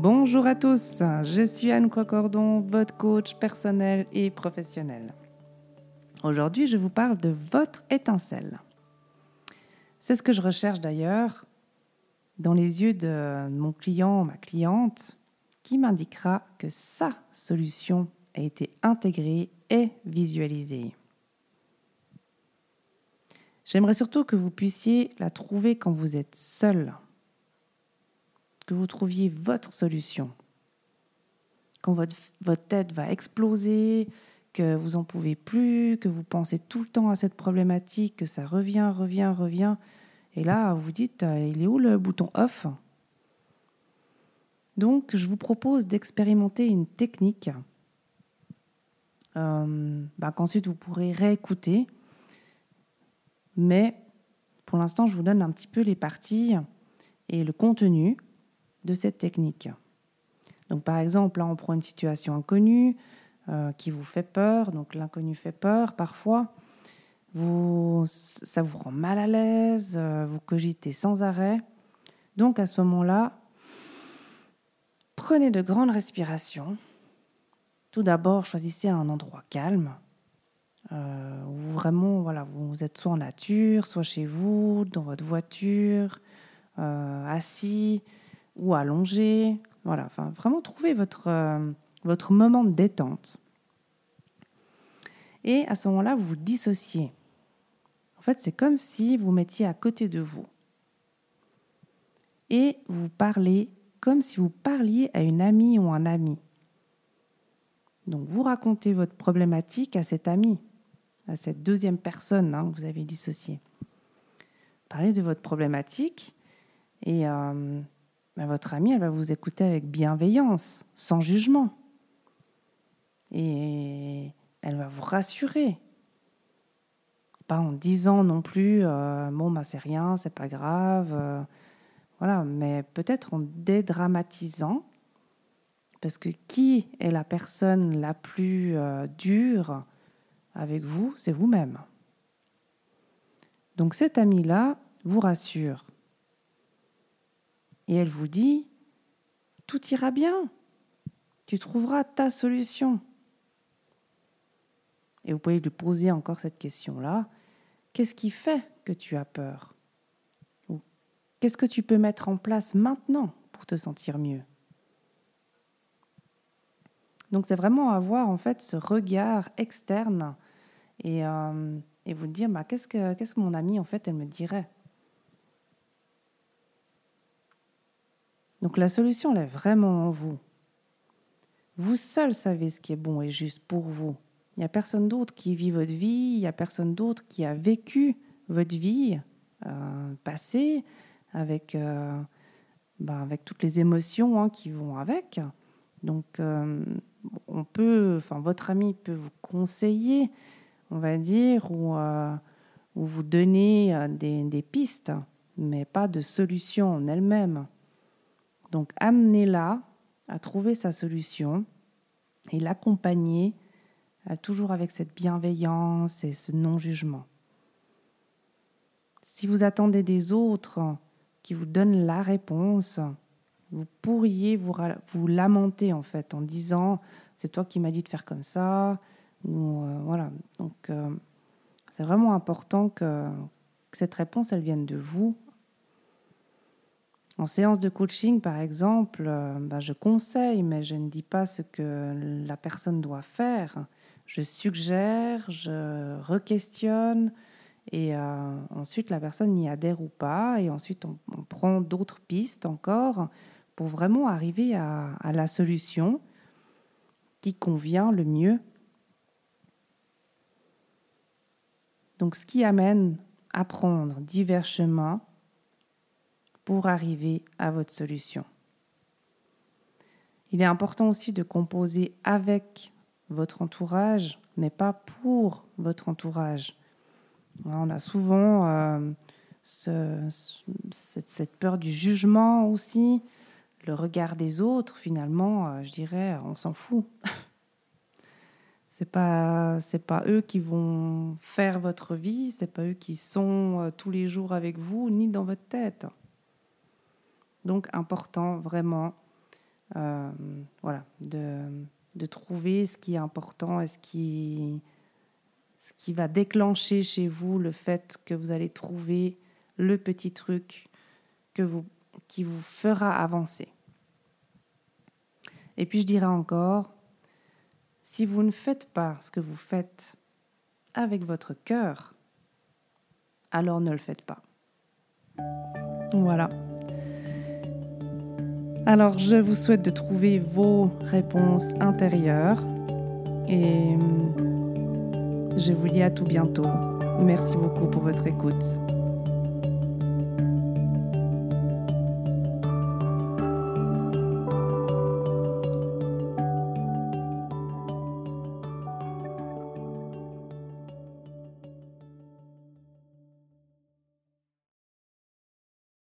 Bonjour à tous, je suis Anne Croicordon, votre coach personnel et professionnel. Aujourd'hui, je vous parle de votre étincelle. C'est ce que je recherche d'ailleurs dans les yeux de mon client, ma cliente, qui m'indiquera que sa solution a été intégrée et visualisée. J'aimerais surtout que vous puissiez la trouver quand vous êtes seul, que vous trouviez votre solution. Quand votre, votre tête va exploser, que vous en pouvez plus, que vous pensez tout le temps à cette problématique, que ça revient, revient, revient. Et là, vous dites, euh, il est où le bouton off? Donc, je vous propose d'expérimenter une technique euh, bah, qu'ensuite vous pourrez réécouter mais pour l'instant, je vous donne un petit peu les parties et le contenu de cette technique. Donc par exemple, là, on prend une situation inconnue euh, qui vous fait peur. Donc l'inconnu fait peur parfois. Vous, ça vous rend mal à l'aise, euh, vous cogitez sans arrêt. Donc à ce moment-là, prenez de grandes respirations. Tout d'abord, choisissez un endroit calme euh, où vraiment, voilà, vous êtes soit en nature, soit chez vous, dans votre voiture, assis ou allongé. Voilà, enfin, vraiment trouver votre, euh, votre moment de détente. Et à ce moment-là, vous vous dissociez. En fait, c'est comme si vous mettiez à côté de vous. Et vous parlez comme si vous parliez à une amie ou un ami. Donc vous racontez votre problématique à cet ami à cette deuxième personne hein, que vous avez dissociée. Parlez de votre problématique et euh, votre amie, elle va vous écouter avec bienveillance, sans jugement. Et elle va vous rassurer. Pas en disant non plus, euh, bon, ben, c'est rien, c'est pas grave. Euh, voilà, mais peut-être en dédramatisant. Parce que qui est la personne la plus dure avec vous, c'est vous-même. Donc cette amie-là vous rassure. Et elle vous dit, tout ira bien, tu trouveras ta solution. Et vous pouvez lui poser encore cette question-là, qu'est-ce qui fait que tu as peur? Ou qu'est-ce que tu peux mettre en place maintenant pour te sentir mieux? Donc c'est vraiment avoir en fait ce regard externe et, euh, vous dire bah, qu'est-ce que qu'est-ce que mon amie en fait elle me dirait? Donc la solution elle est vraiment en vous. Vous seul savez ce qui est bon et juste pour vous. Il n'y a personne d'autre qui vit votre vie, il n'y a personne d'autre qui a vécu votre vie euh, passée avec, euh, bah, avec toutes les émotions hein, qui vont avec. Donc, euh, on peut, enfin, votre ami peut vous conseiller, on va dire, ou, vous donner des, pistes, mais pas de solution en elle-même. Donc amenez-la à trouver sa solution et l'accompagner euh, toujours avec cette bienveillance et ce non-jugement. Si vous attendez des autres qui vous donnent la réponse, vous pourriez vous, vous lamenter en fait en disant c'est toi qui m'as dit de faire comme ça, euh, voilà. Donc, euh, c'est vraiment important que, cette réponse, elle vienne de vous. En séance de coaching, par exemple, euh, bah, je conseille, mais je ne dis pas ce que la personne doit faire. Je suggère, je re-questionne, et ensuite la personne y adhère ou pas, et ensuite on, prend d'autres pistes encore pour vraiment arriver à la solution qui convient le mieux Donc ce qui amène à prendre divers chemins pour arriver à votre solution. Il est important aussi de composer avec votre entourage, mais pas pour votre entourage. On a souvent euh, cette, peur du jugement aussi, le regard des autres, finalement, euh, je dirais, on s'en fout. C'est pas c'est pas eux qui vont faire votre vie, c'est pas eux qui sont euh, tous les jours avec vous ni dans votre tête. Donc important vraiment euh, voilà, de, de, trouver ce qui est important et ce qui, ce qui va déclencher chez vous le fait que vous allez trouver le petit truc que vous, qui vous fera avancer. Et puis je dirais encore, si vous ne faites pas ce que vous faites avec votre cœur, alors ne le faites pas. Voilà. Alors je vous souhaite de trouver vos réponses intérieures et je vous dis à tout bientôt. Merci beaucoup pour votre écoute.